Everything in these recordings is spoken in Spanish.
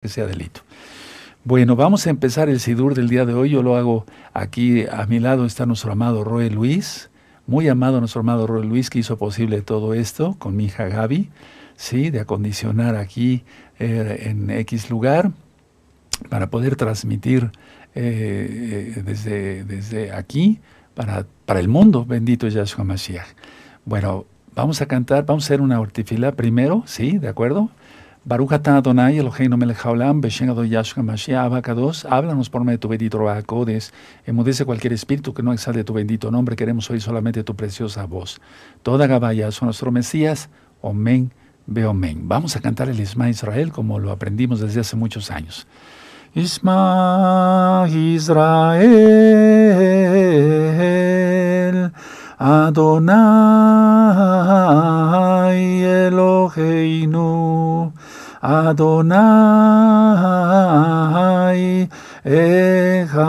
que sea delito. Bueno, vamos a empezar el Sidur del día de hoy. Yo lo hago aquí a mi lado está nuestro amado Roy Luis, muy amado nuestro amado Roy Luis que hizo posible todo esto con mi hija Gaby, sí, de acondicionar aquí eh, en X lugar para poder transmitir eh, eh, desde, desde aquí para, para el mundo. Bendito Yahshua Mashiach. Bueno, vamos a cantar, vamos a hacer una hortifila primero, sí, ¿de acuerdo? Baruch atah Adonai Eloheinu melech haolam beshem Adonai Yahshua Mashiach Abacados, háblanos por medio de tu bendito Rabacodes, emudece cualquier espíritu que no exalte tu bendito nombre, queremos oír solamente tu preciosa voz. Toda Gabaya son nuestro Mesías, Omen, Beomen. Vamos a cantar el Isma Israel como lo aprendimos desde hace muchos años. Isma Israel, Adonai Eloheinu, Adonai Echad.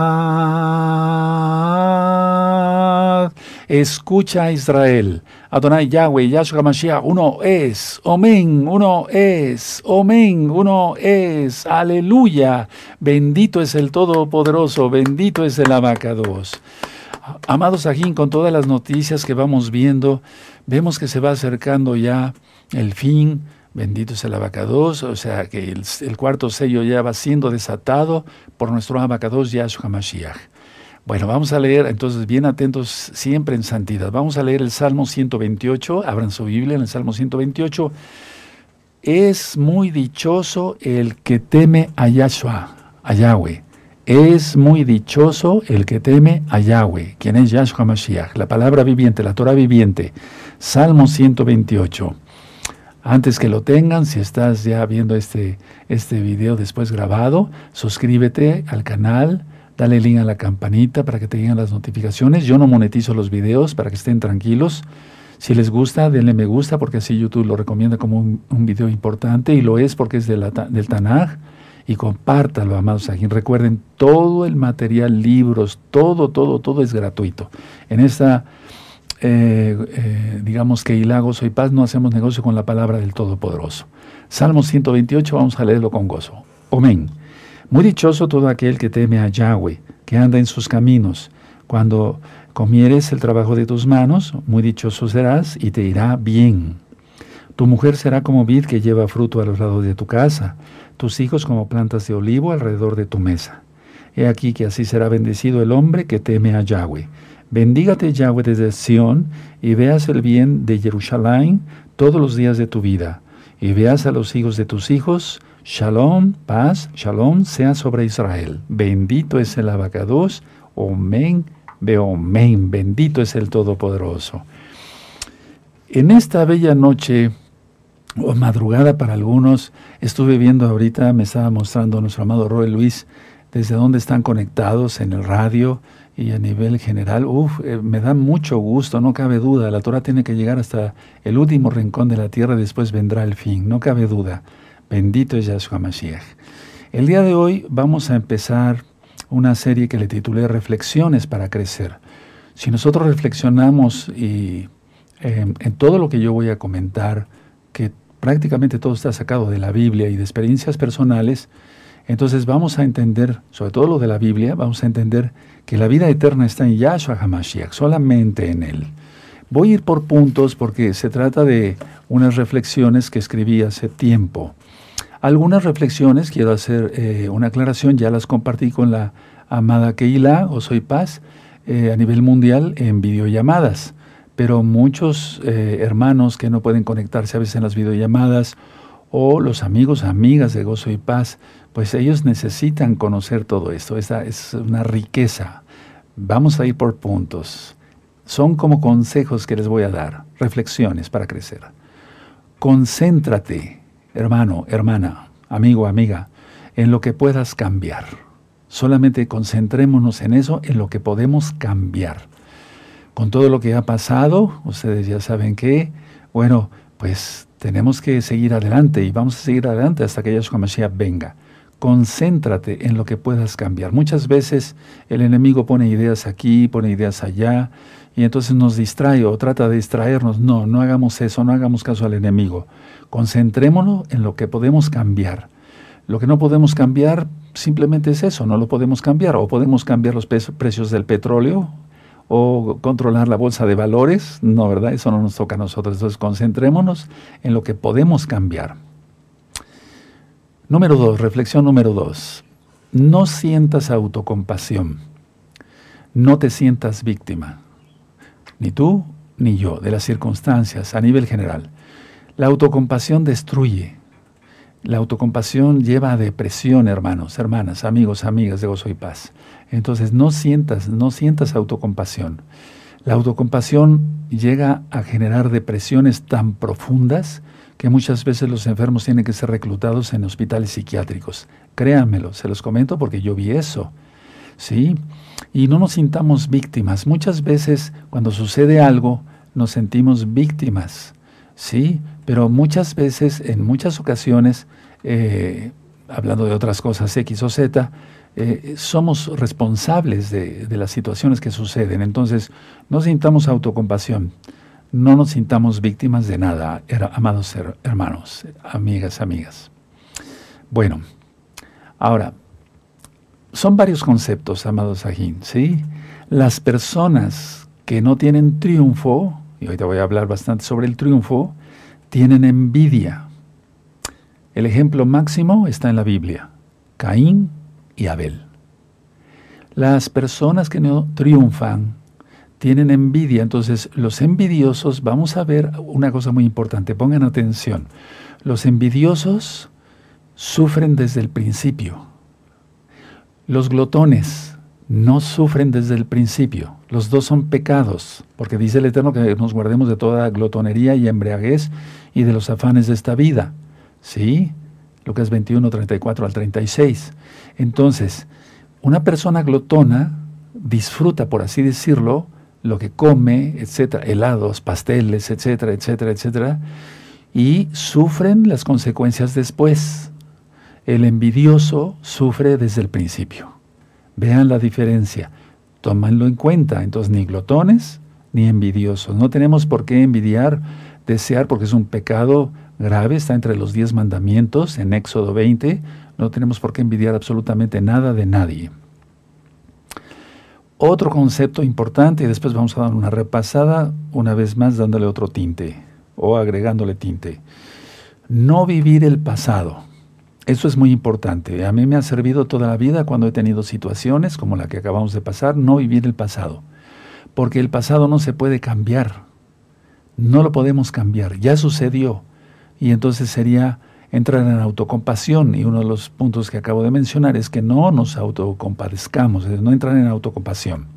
Escucha Israel. Adonai Yahweh, Yahshua Mashiach, uno es. Omen, uno es. Omen, uno es. Aleluya. Bendito es el Todopoderoso, bendito es el Abacados. Amados Ajín, con todas las noticias que vamos viendo, vemos que se va acercando ya el fin Bendito es el abacados, o sea que el, cuarto sello ya va siendo desatado por nuestro abacados Yahshua Mashiach. Bueno, vamos a leer, entonces bien atentos siempre en santidad. Vamos a leer el Salmo 128, abran su Biblia en el Salmo 128. Es muy dichoso el que teme a Yahshua, a Yahweh. Es muy dichoso el que teme a Yahweh, quien es Yahshua Mashiach, la palabra viviente, la Torah viviente. Salmo 128. Antes que lo tengan, si estás ya viendo este, este video después grabado, suscríbete al canal, dale link a la campanita para que te lleguen las notificaciones. Yo no monetizo los videos para que estén tranquilos. Si les gusta, denle me gusta porque así YouTube lo recomienda como un, video importante y lo es porque es de del Tanaj. Y compártalo, amados aquí. Recuerden, todo el material, libros, todo, todo, todo es gratuito. En esta eh, eh, digamos que Hilago Soy Paz, no hacemos negocio con la palabra del Todopoderoso. Salmo 128, vamos a leerlo con gozo. Amén. Muy dichoso todo aquel que teme a Yahweh, que anda en sus caminos. Cuando comieres el trabajo de tus manos, muy dichoso serás y te irá bien. Tu mujer será como vid que lleva fruto a los lados de tu casa, tus hijos como plantas de olivo alrededor de tu mesa. He aquí que así será bendecido el hombre que teme a Yahweh Bendígate Yahweh desde Sión y veas el bien de Jerusalén todos los días de tu vida. Y veas a los hijos de tus hijos. Shalom, paz, shalom sea sobre Israel. Bendito es el abacados. Omen, beomen. Bendito es el Todopoderoso. En esta bella noche o madrugada para algunos, estuve viendo ahorita, me estaba mostrando nuestro amado Roy Luis, desde dónde están conectados en el radio, y a nivel general, uff, eh, me da mucho gusto, no cabe duda. La Torah tiene que llegar hasta el último rincón de la tierra, después vendrá el fin, no cabe duda. Bendito es Yahshua Mashiach. El día de hoy vamos a empezar una serie que le titulé Reflexiones para crecer. Si nosotros reflexionamos y em, en todo lo que yo voy a comentar, que prácticamente todo está sacado de la Biblia y de experiencias personales, entonces vamos a entender, sobre todo lo de la Biblia, vamos a entender que la vida eterna está en Yahshua HaMashiach, solamente en Él. Voy a ir por puntos porque se trata de unas reflexiones que escribí hace tiempo. Algunas reflexiones, quiero hacer eh, una aclaración, ya las compartí con la amada Keila o Soy Paz eh, a nivel mundial en videollamadas, pero muchos eh, hermanos que no pueden conectarse a veces en las videollamadas o los amigos, amigas de Gozo y Paz, pues ellos necesitan conocer todo esto. Esa es una riqueza. Vamos a ir por puntos. Son como consejos que les voy a dar, reflexiones para crecer. Concéntrate, hermano, hermana, amigo, amiga, en lo que puedas cambiar. Solamente concentrémonos en eso, en lo que podemos cambiar. Con todo lo que ha pasado, ustedes ya saben que, bueno, pues tenemos que seguir adelante y vamos a seguir adelante hasta que Yahshua Mashiach venga concéntrate en lo que puedas cambiar. Muchas veces el enemigo pone ideas aquí, pone ideas allá, y entonces nos distrae o trata de distraernos. No, no hagamos eso, no hagamos caso al enemigo. Concentrémonos en lo que podemos cambiar. Lo que no podemos cambiar simplemente es eso, no lo podemos cambiar. O podemos cambiar los precios del petróleo o controlar la bolsa de valores. No, ¿verdad? Eso no nos toca a nosotros. Entonces concentrémonos en lo que podemos cambiar. Número dos, reflexión número dos. No sientas autocompasión. No te sientas víctima. Ni tú ni yo, de las circunstancias a nivel general. La autocompasión destruye. La autocompasión lleva a depresión, hermanos, hermanas, amigos, amigas de gozo y paz. Entonces no sientas, no sientas autocompasión. La autocompasión llega a generar depresiones tan profundas que muchas veces los enfermos tienen que ser reclutados en hospitales psiquiátricos. Créanmelo, se los comento porque yo vi eso. ¿Sí? Y no nos sintamos víctimas. Muchas veces cuando sucede algo, nos sentimos víctimas. ¿Sí? Pero muchas veces, en muchas ocasiones, eh, hablando de otras cosas X o Z, eh, somos responsables de, las situaciones que suceden. Entonces, no sintamos autocompasión no nos sintamos víctimas de nada, amados hermanos, amigas, amigas. Bueno, ahora, son varios conceptos, amados Ajín, ¿sí? Las personas que no tienen triunfo, y hoy te voy a hablar bastante sobre el triunfo, tienen envidia. El ejemplo máximo está en la Biblia, Caín y Abel. Las personas que no triunfan tienen envidia. Entonces, los envidiosos, vamos a ver una cosa muy importante, pongan atención. Los envidiosos sufren desde el principio. Los glotones no sufren desde el principio. Los dos son pecados, porque dice el Eterno que nos guardemos de toda glotonería y embriaguez y de los afanes de esta vida. ¿Sí? Lucas 21, 34 al 36. Entonces, una persona glotona disfruta, por así decirlo, lo que come, etcétera, helados, pasteles, etcétera, etcétera, etcétera, y sufren las consecuencias después. El envidioso sufre desde el principio. Vean la diferencia, tómanlo en cuenta. Entonces, ni glotones ni envidiosos. No tenemos por qué envidiar, desear, porque es un pecado grave, está entre los diez mandamientos en Éxodo 20. No tenemos por qué envidiar absolutamente nada de nadie. Otro concepto importante, y después vamos a dar una repasada, una vez más dándole otro tinte o agregándole tinte. No vivir el pasado. Eso es muy importante. A mí me ha servido toda la vida cuando he tenido situaciones como la que acabamos de pasar, no vivir el pasado. Porque el pasado no se puede cambiar. No lo podemos cambiar. Ya sucedió. Y entonces sería entrar en autocompasión y uno de los puntos que acabo de mencionar es que no nos autocompadezcamos, es no entrar en autocompasión.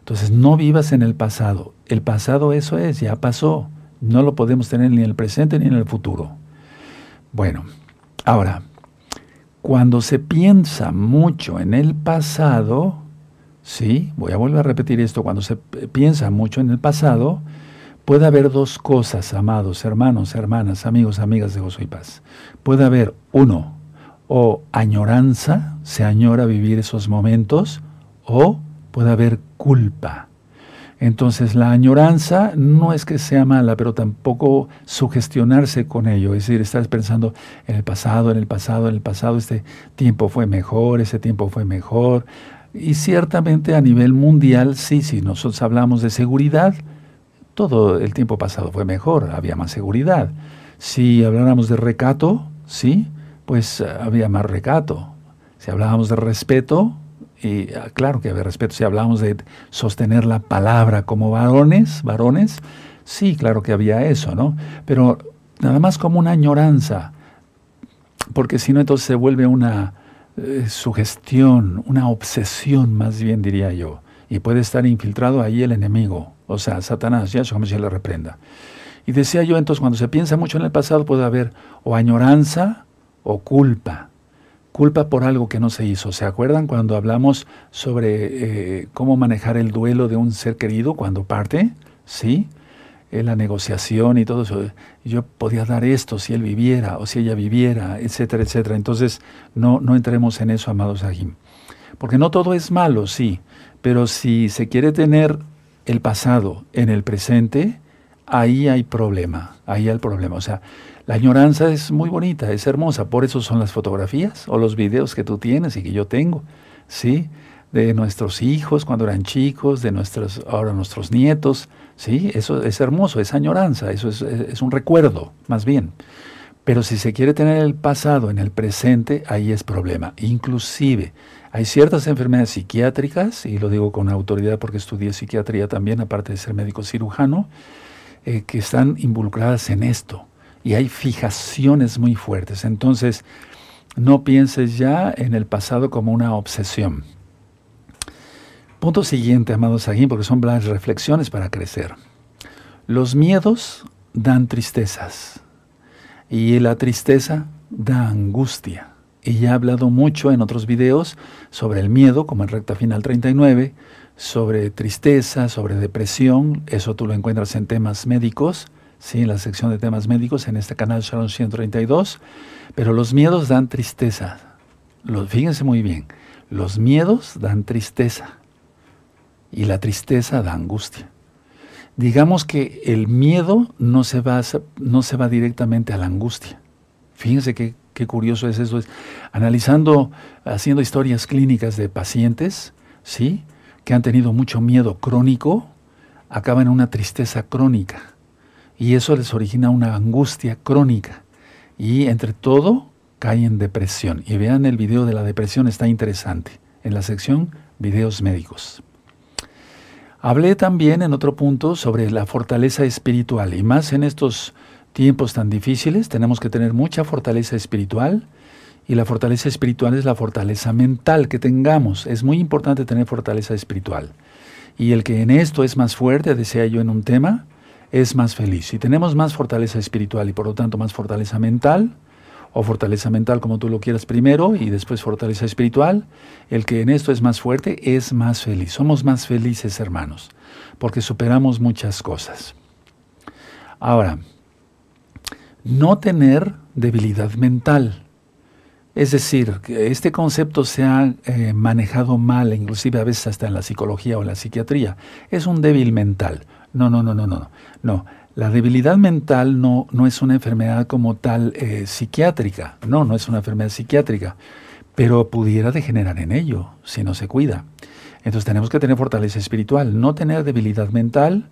Entonces no vivas en el pasado. El pasado eso es, ya pasó. No lo podemos tener ni en el presente ni en el futuro. Bueno, ahora, cuando se piensa mucho en el pasado, sí, voy a volver a repetir esto, cuando se piensa mucho en el pasado, Puede haber dos cosas, amados hermanos, hermanas, amigos, amigas de Gozo y Paz. Puede haber uno, o añoranza, se añora vivir esos momentos, o puede haber culpa. Entonces la añoranza no es que sea mala, pero tampoco sugestionarse con ello, es decir, estar pensando en el pasado, en el pasado, en el pasado, este tiempo fue mejor, ese tiempo fue mejor. Y ciertamente a nivel mundial, sí, si nosotros hablamos de seguridad, todo el tiempo pasado fue mejor, había más seguridad. Si habláramos de recato, sí, pues eh, había más recato. Si hablábamos de respeto, y ah, claro que había respeto. Si hablábamos de sostener la palabra como varones, varones, sí, claro que había eso, ¿no? Pero nada más como una añoranza, porque si no entonces se vuelve una eh, sugestión, una obsesión más bien diría yo, y puede estar infiltrado ahí el enemigo, o sea, Satanás, ya se le reprenda. Y decía yo, entonces, cuando se piensa mucho en el pasado puede haber o añoranza o culpa. Culpa por algo que no se hizo. ¿Se acuerdan cuando hablamos sobre eh, cómo manejar el duelo de un ser querido cuando parte? ¿Sí? La negociación y todo eso. Yo podía dar esto si él viviera o si ella viviera, etcétera, etcétera. Entonces, no, no entremos en eso, amados Ajim. Porque no todo es malo, sí, pero si se quiere tener el pasado en el presente, ahí hay problema, ahí hay el problema. O sea, La añoranza es muy bonita, es hermosa, por eso son las fotografías o los videos que tú tienes y que yo tengo, ¿sí? De nuestros hijos cuando eran chicos, de nuestros, ahora nuestros nietos, ¿sí? Eso es hermoso, es añoranza, eso es, es un recuerdo, más bien. Pero si se quiere tener el pasado en el presente, ahí es problema. Inclusive, hay ciertas enfermedades psiquiátricas, y lo digo con autoridad porque estudié psiquiatría también, aparte de ser médico cirujano, eh, que están involucradas en esto y hay fijaciones muy fuertes. Entonces, no pienses ya en el pasado como una obsesión. Punto siguiente, amados aquí, porque son las reflexiones para crecer. Los miedos dan tristezas y la tristeza da angustia. Y ya he hablado mucho en otros videos sobre el miedo, como en recta final 39, sobre tristeza, sobre depresión, eso tú lo encuentras en temas médicos, ¿sí? en la sección de temas médicos, en este canal Sharon 132, pero los miedos dan tristeza. Fíjense muy bien, los miedos dan tristeza y la tristeza da angustia. Digamos que el miedo no se va, no se va directamente a la angustia. Fíjense qué, qué curioso es eso. analizando, haciendo historias clínicas de pacientes, ¿sí? que han tenido mucho miedo crónico, acaban en una tristeza crónica. Y eso les origina una angustia crónica. Y entre todo, caen en depresión. Y vean el video de la depresión, está interesante, en la sección videos médicos. Hablé también en otro punto sobre la fortaleza espiritual. Y más en estos tiempos tan difíciles, tenemos que tener mucha fortaleza espiritual y la fortaleza espiritual es la fortaleza mental que tengamos. Es muy importante tener fortaleza espiritual. Y el que en esto es más fuerte, decía yo en un tema, es más feliz. Si tenemos más fortaleza espiritual y por lo tanto más fortaleza mental, o fortaleza mental como tú lo quieras primero y después fortaleza espiritual, el que en esto es más fuerte es más feliz. Somos más felices hermanos, porque superamos muchas cosas. Ahora, no tener debilidad mental. Es decir, que este concepto se ha eh, manejado mal, inclusive a veces hasta en la psicología o la psiquiatría. Es un débil mental. No, no, no, no, no. No, la debilidad mental no, no es una enfermedad como tal eh, psiquiátrica. No, no es una enfermedad psiquiátrica. Pero pudiera degenerar en ello si no se cuida. Entonces tenemos que tener fortaleza espiritual, no tener debilidad mental,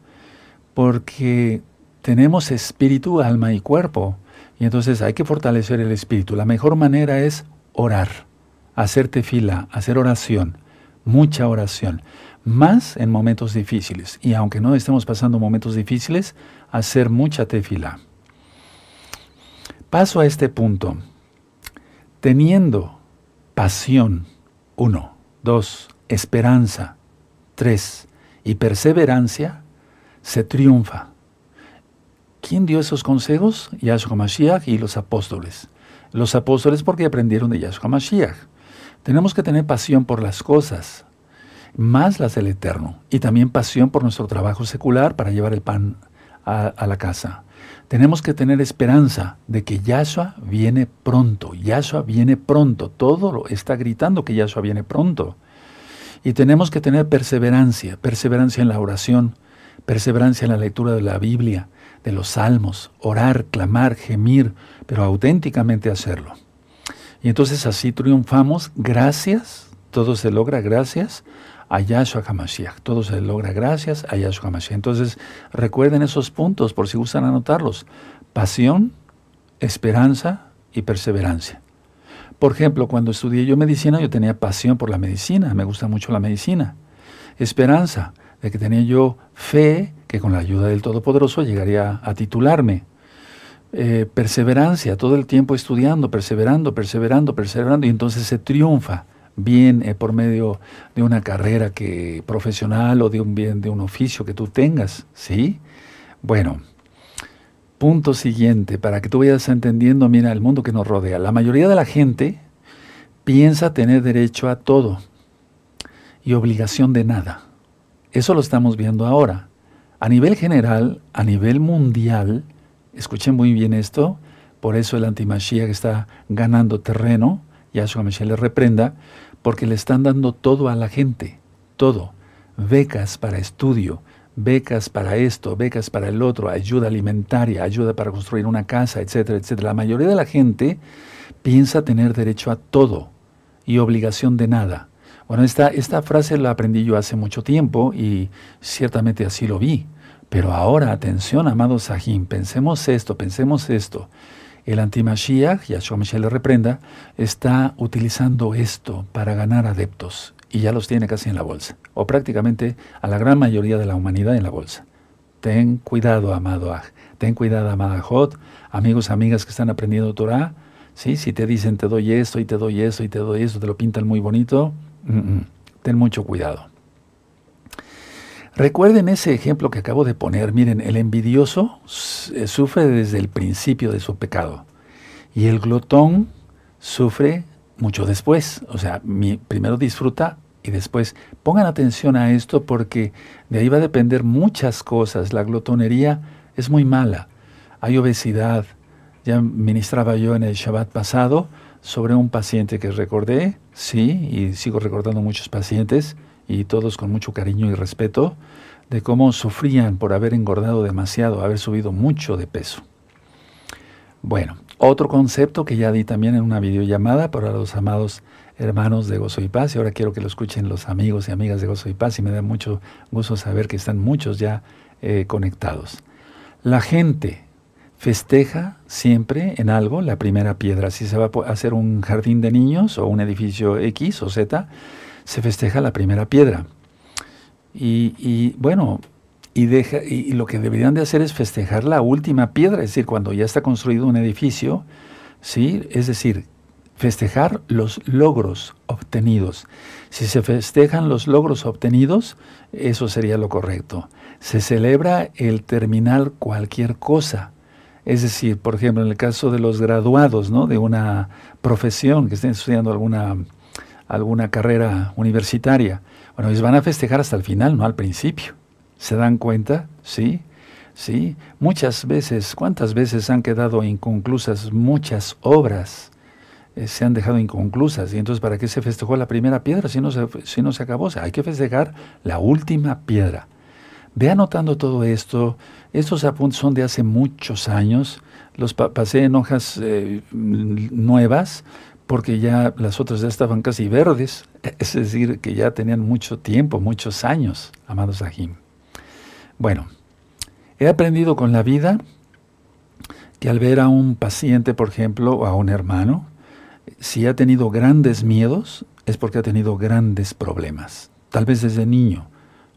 porque tenemos espíritu, alma y cuerpo. Y entonces hay que fortalecer el espíritu. La mejor manera es orar, hacerte fila, hacer oración, mucha oración, más en momentos difíciles. Y aunque no estemos pasando momentos difíciles, hacer mucha tefila. Paso a este punto. Teniendo pasión, uno, dos, esperanza, tres, y perseverancia, se triunfa. ¿Quién dio esos consejos? Yahshua Mashiach y los apóstoles. Los apóstoles porque aprendieron de Yahshua Mashiach. Tenemos que tener pasión por las cosas, más las del Eterno, y también pasión por nuestro trabajo secular para llevar el pan a, la casa. Tenemos que tener esperanza de que Yahshua viene pronto. Yahshua viene pronto. Todo lo está gritando que Yahshua viene pronto. Y tenemos que tener perseverancia, perseverancia en la oración, perseverancia en la lectura de la Biblia, de los salmos, orar, clamar, gemir, pero auténticamente hacerlo. Y entonces así triunfamos gracias, todo se logra gracias a Yahshua HaMashiach, todo se logra gracias a Yahshua HaMashiach. Entonces recuerden esos puntos por si gustan anotarlos. Pasión, esperanza y perseverancia. Por ejemplo, cuando estudié yo medicina, yo tenía pasión por la medicina, me gusta mucho la medicina. Esperanza, de que tenía yo fe que con la ayuda del Todopoderoso llegaría a titularme. Eh, perseverancia, todo el tiempo estudiando, perseverando, perseverando, perseverando, y entonces se triunfa bien eh, por medio de una carrera que, profesional o de un bien, de un oficio que tú tengas, ¿sí? Bueno, punto siguiente, para que tú vayas entendiendo, mira, el mundo que nos rodea. La mayoría de la gente piensa tener derecho a todo y obligación de nada. Eso lo estamos viendo ahora. A nivel general, a nivel mundial, escuchen muy bien esto, por eso el antimashiach está ganando terreno, Yahshua Mashiach le reprenda, porque le están dando todo a la gente, todo. Becas para estudio, becas para esto, becas para el otro, ayuda alimentaria, ayuda para construir una casa, etcétera, etcétera. La mayoría de la gente piensa tener derecho a todo y obligación de nada. Bueno, esta, esta frase la aprendí yo hace mucho tiempo y ciertamente así lo vi. Pero ahora, atención, amados Sahim, pensemos esto, pensemos esto. El antimashiach, Yahshua Michel le reprenda, está utilizando esto para ganar adeptos y ya los tiene casi en la bolsa, o prácticamente a la gran mayoría de la humanidad en la bolsa. Ten cuidado, amado Aj, ten cuidado, amada Jot, amigos, amigas que están aprendiendo Torah, ¿sí? si te dicen te doy esto y te doy eso y te doy esto, te lo pintan muy bonito, ten mucho cuidado. Recuerden ese ejemplo que acabo de poner. Miren, el envidioso eh, sufre desde el principio de su pecado y el glotón sufre mucho después. O sea, primero disfruta y después pongan atención a esto porque de ahí va a depender muchas cosas. La glotonería es muy mala. Hay obesidad. Ya ministraba yo en el Shabbat pasado sobre un paciente que recordé, sí, y sigo recordando muchos pacientes y todos con mucho cariño y respeto, de cómo sufrían por haber engordado demasiado, haber subido mucho de peso. Bueno, otro concepto que ya di también en una videollamada para los amados hermanos de Gozo y Paz, y ahora quiero que lo escuchen los amigos y amigas de Gozo y Paz, y me da mucho gusto saber que están muchos ya eh, conectados. La gente festeja siempre en algo la primera piedra. Si se va a hacer un jardín de niños o un edificio X o Z, se festeja la primera piedra. Y, bueno, y, deja, y, lo que deberían de hacer es festejar la última piedra, es decir, cuando ya está construido un edificio, ¿sí? Es decir, festejar los logros obtenidos. Si se festejan los logros obtenidos, eso sería lo correcto. Se celebra el terminar cualquier cosa. Es decir, por ejemplo, en el caso de los graduados ¿no? de una profesión que estén estudiando alguna alguna carrera universitaria. Bueno, ellos van a festejar hasta el final, no al principio. ¿Se dan cuenta? Sí, sí. Muchas veces, ¿cuántas veces han quedado inconclusas muchas obras? Eh, se han dejado inconclusas. Y entonces, ¿para qué se festejó la primera piedra si no se, si no se acabó? Hay que festejar la última piedra. Ve anotando todo esto. Estos apuntes son de hace muchos años. Los pasé en hojas eh, nuevas porque ya las otras ya estaban casi verdes, es decir, que ya tenían mucho tiempo, muchos años, amados Ajim. Bueno, he aprendido con la vida que al ver a un paciente, por ejemplo, o a un hermano, si ha tenido grandes miedos, es porque ha tenido grandes problemas. Tal vez desde niño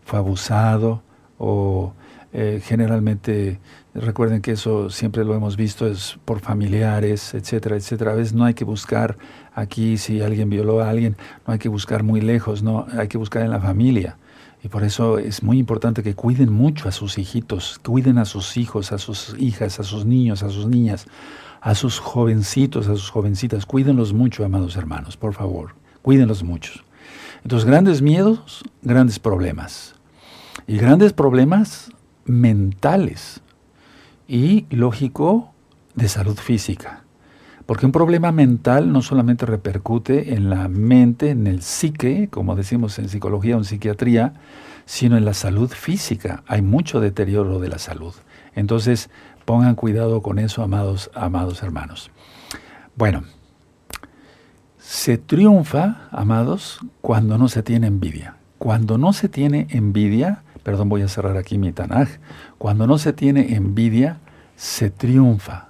fue abusado o eh, generalmente Recuerden que eso siempre lo hemos visto, es por familiares, etcétera, etcétera. A veces no hay que buscar aquí si alguien violó a alguien, no hay que buscar muy lejos, no, hay que buscar en la familia. Y por eso es muy importante que cuiden mucho a sus hijitos, cuiden a sus hijos, a sus hijas, a sus niños, a sus niñas, a sus jovencitos, a sus jovencitas. Cuídenlos mucho, amados hermanos, por favor. Cuídenlos mucho. Entonces, grandes miedos, grandes problemas. Y grandes problemas mentales y, lógico, de salud física. Porque un problema mental no solamente repercute en la mente, en el psique, como decimos en psicología o en psiquiatría, sino en la salud física. Hay mucho deterioro de la salud. Entonces, pongan cuidado con eso, amados, amados hermanos. Bueno, se triunfa, amados, cuando no se tiene envidia. Cuando no se tiene envidia, perdón, voy a cerrar aquí mi Tanaj, cuando no se tiene envidia, se triunfa.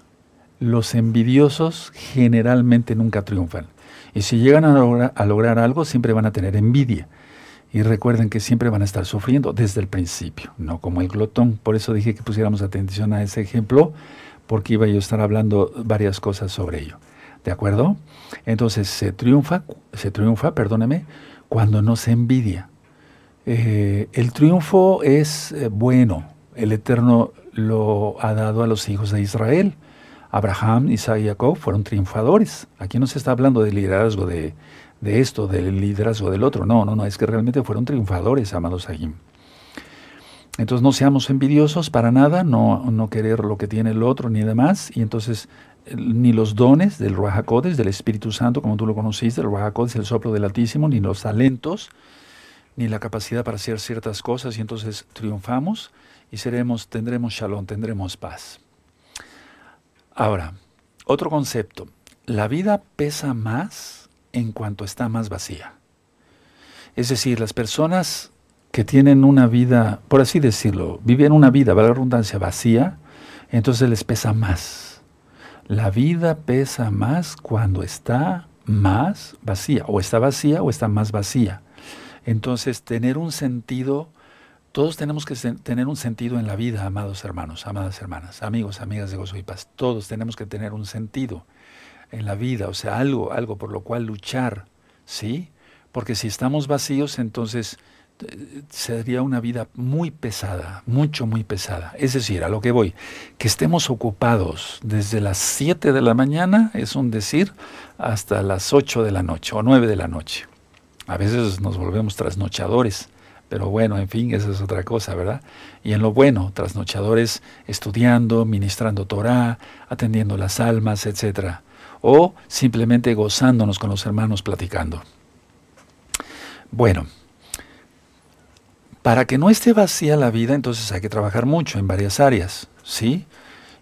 Los envidiosos generalmente nunca triunfan. Y si llegan a lograr, algo, siempre van a tener envidia. Y recuerden que siempre van a estar sufriendo desde el principio, no como el glotón. Por eso dije que pusiéramos atención a ese ejemplo, porque iba yo a estar hablando varias cosas sobre ello. ¿De acuerdo? Entonces se triunfa, se triunfa, perdóneme, cuando no se envidia. Eh, el triunfo es eh, bueno. El Eterno lo ha dado a los hijos de Israel. Abraham, Isaac y Jacob fueron triunfadores. Aquí no se está hablando de liderazgo de, esto, del liderazgo del otro. No, no, no, es que realmente fueron triunfadores, amados Ahim. Entonces no seamos envidiosos para nada, no, no querer lo que tiene el otro ni demás. Y entonces ni los dones del Ruajacodes, del Espíritu Santo, como tú lo conociste, el Ruajacodes, el soplo del Altísimo, ni los talentos, ni la capacidad para hacer ciertas cosas y entonces triunfamos y seremos, tendremos shalom, tendremos paz. Ahora, otro concepto. La vida pesa más en cuanto está más vacía. Es decir, las personas que tienen una vida, por así decirlo, viven una vida, valga la redundancia, vacía, entonces les pesa más. La vida pesa más cuando está más vacía, o está vacía o está más vacía. Entonces, tener un sentido, todos tenemos que tener un sentido en la vida, amados hermanos, amadas hermanas, amigos, amigas de Gozo y Paz. Todos tenemos que tener un sentido en la vida, o sea, algo, algo por lo cual luchar, ¿sí? Porque si estamos vacíos, entonces eh, sería una vida muy pesada, mucho, muy pesada. Es decir, a lo que voy, que estemos ocupados desde las 7 de la mañana, es un decir, hasta las 8 de la noche o 9 de la noche. A veces nos volvemos trasnochadores, pero bueno, en fin, esa es otra cosa, ¿verdad? Y en lo bueno, trasnochadores estudiando, ministrando Torah, atendiendo las almas, etc. O simplemente gozándonos con los hermanos platicando. Bueno, para que no esté vacía la vida, entonces hay que trabajar mucho en varias áreas, ¿sí?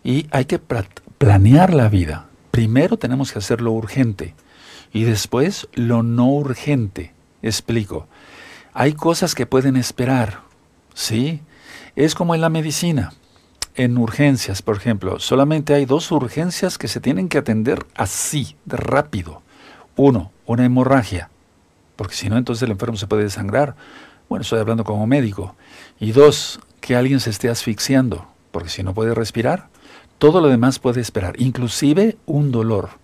Y hay que planear la vida. Primero tenemos que hacerlo urgente y después lo no urgente. Explico. Hay cosas que pueden esperar, ¿sí? Es como en la medicina. En urgencias, por ejemplo, solamente hay dos urgencias que se tienen que atender así, de rápido. Uno, una hemorragia, porque si no, entonces el enfermo se puede desangrar. Bueno, estoy hablando como médico. Y dos, que alguien se esté asfixiando, porque si no puede respirar, todo lo demás puede esperar, inclusive un dolor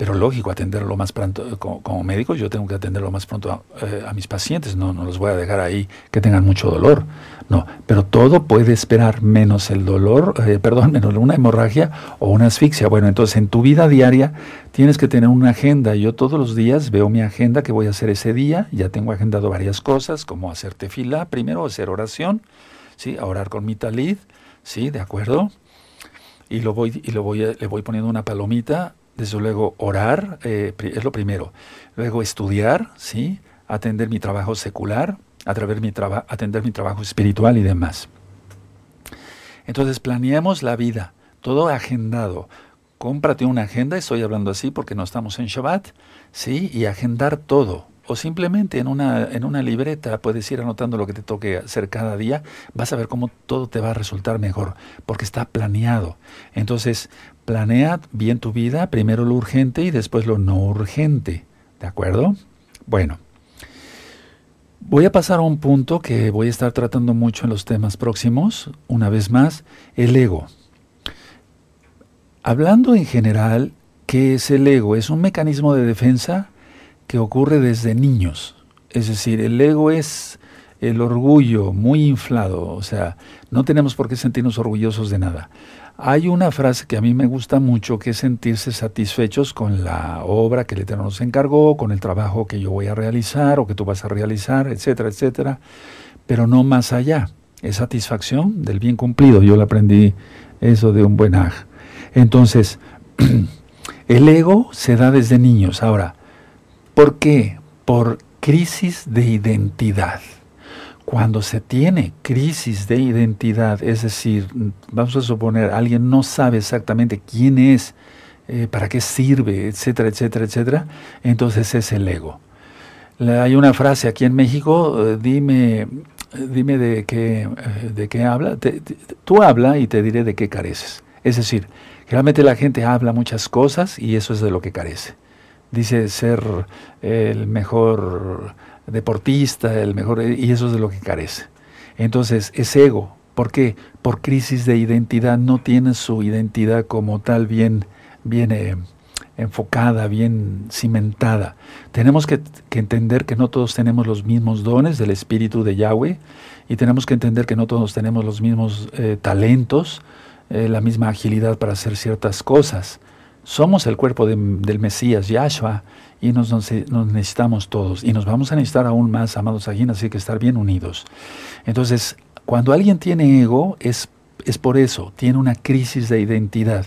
pero lógico atenderlo lo más pronto, como, médico yo tengo que atender lo más pronto eh, a, mis pacientes, no, no los voy a dejar ahí que tengan mucho dolor, no, pero todo puede esperar menos el dolor, eh, perdón, menos una hemorragia o una asfixia. Bueno, entonces en tu vida diaria tienes que tener una agenda, yo todos los días veo mi agenda que voy a hacer ese día, ya tengo agendado varias cosas, como hacer tefila primero, hacer oración, ¿sí? a orar con mi talid, ¿sí? ¿De acuerdo? y lo voy y lo voy le voy poniendo una palomita desde luego, orar eh, es lo primero. Luego, estudiar, ¿sí? Atender mi trabajo secular, atender mi, atender mi trabajo espiritual y demás. Entonces, planeamos la vida, todo agendado. Cómprate una agenda, estoy hablando así porque no estamos en Shabbat, ¿sí? Y agendar todo o simplemente en una, en una libreta puedes ir anotando lo que te toque hacer cada día, vas a ver cómo todo te va a resultar mejor, porque está planeado. Entonces, planea bien tu vida, primero lo urgente y después lo no urgente, ¿de acuerdo? Bueno, voy a pasar a un punto que voy a estar tratando mucho en los temas próximos, una vez más, el ego. Hablando en general, ¿qué es el ego? Es un mecanismo de defensa que ocurre desde niños. Es decir, el ego es el orgullo muy inflado, o sea, no tenemos por qué sentirnos orgullosos de nada. Hay una frase que a mí me gusta mucho, que es sentirse satisfechos con la obra que el Eterno nos encargó, con el trabajo que yo voy a realizar o que tú vas a realizar, etcétera, etcétera, pero no más allá. Es satisfacción del bien cumplido. Yo le aprendí eso de un buen aj. Entonces, el ego se da desde niños. Ahora, ¿Por qué? Por crisis de identidad. Cuando se tiene crisis de identidad, es decir, vamos a suponer, alguien no sabe exactamente quién es, eh, para qué sirve, etcétera, etcétera, etcétera, entonces es el ego. Hay una frase aquí en México, eh, dime, dime de qué, eh, de qué habla, tú habla y te diré de qué careces. Es decir, realmente la gente habla muchas cosas y eso es de lo que carece dice ser el mejor deportista, el mejor, y eso es de lo que carece. Entonces, es ego. ¿Por qué? Por crisis de identidad, no tiene su identidad como tal bien, bien eh, enfocada, bien cimentada. Tenemos que, entender que no todos tenemos los mismos dones del Espíritu de Yahweh y tenemos que entender que no todos tenemos los mismos eh, talentos, eh, la misma agilidad para hacer ciertas cosas. Somos el cuerpo del Mesías, Yahshua, y nos, necesitamos todos. Y nos vamos a necesitar aún más, amados aquí, así que estar bien unidos. Entonces, cuando alguien tiene ego, es es por eso, tiene una crisis de identidad.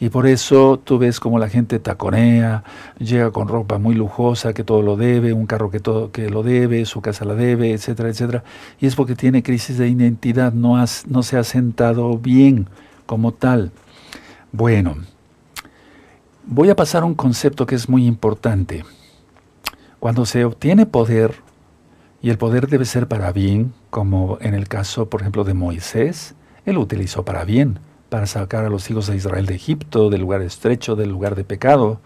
Y por eso tú ves como la gente taconea, llega con ropa muy lujosa, que todo lo debe, un carro que todo que lo debe, su casa la debe, etcétera, etcétera. Y es porque tiene crisis de identidad, no, has, no se ha sentado bien como tal. Bueno, voy a pasar a un concepto que es muy importante. Cuando se obtiene poder, y el poder debe ser para bien, como en el caso, por ejemplo, de Moisés, él lo utilizó para bien, para sacar a los hijos de Israel de Egipto, del lugar estrecho, del lugar de pecado,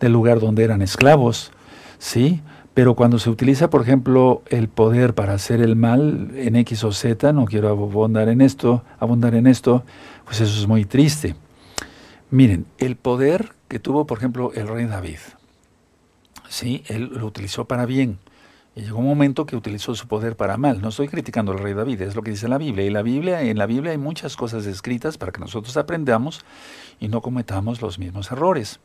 del lugar donde eran esclavos, ¿sí? Pero cuando se utiliza, por ejemplo, el poder para hacer el mal en X o Z, no quiero abundar en esto, abundar en esto, pues eso es muy triste. Miren, el poder que tuvo, por ejemplo, el rey David, sí, él lo utilizó para bien. Y llegó un momento que utilizó su poder para mal. No estoy criticando al rey David, es lo que dice la Biblia. Y la Biblia, en la Biblia hay muchas cosas escritas para que nosotros aprendamos y no cometamos los mismos errores.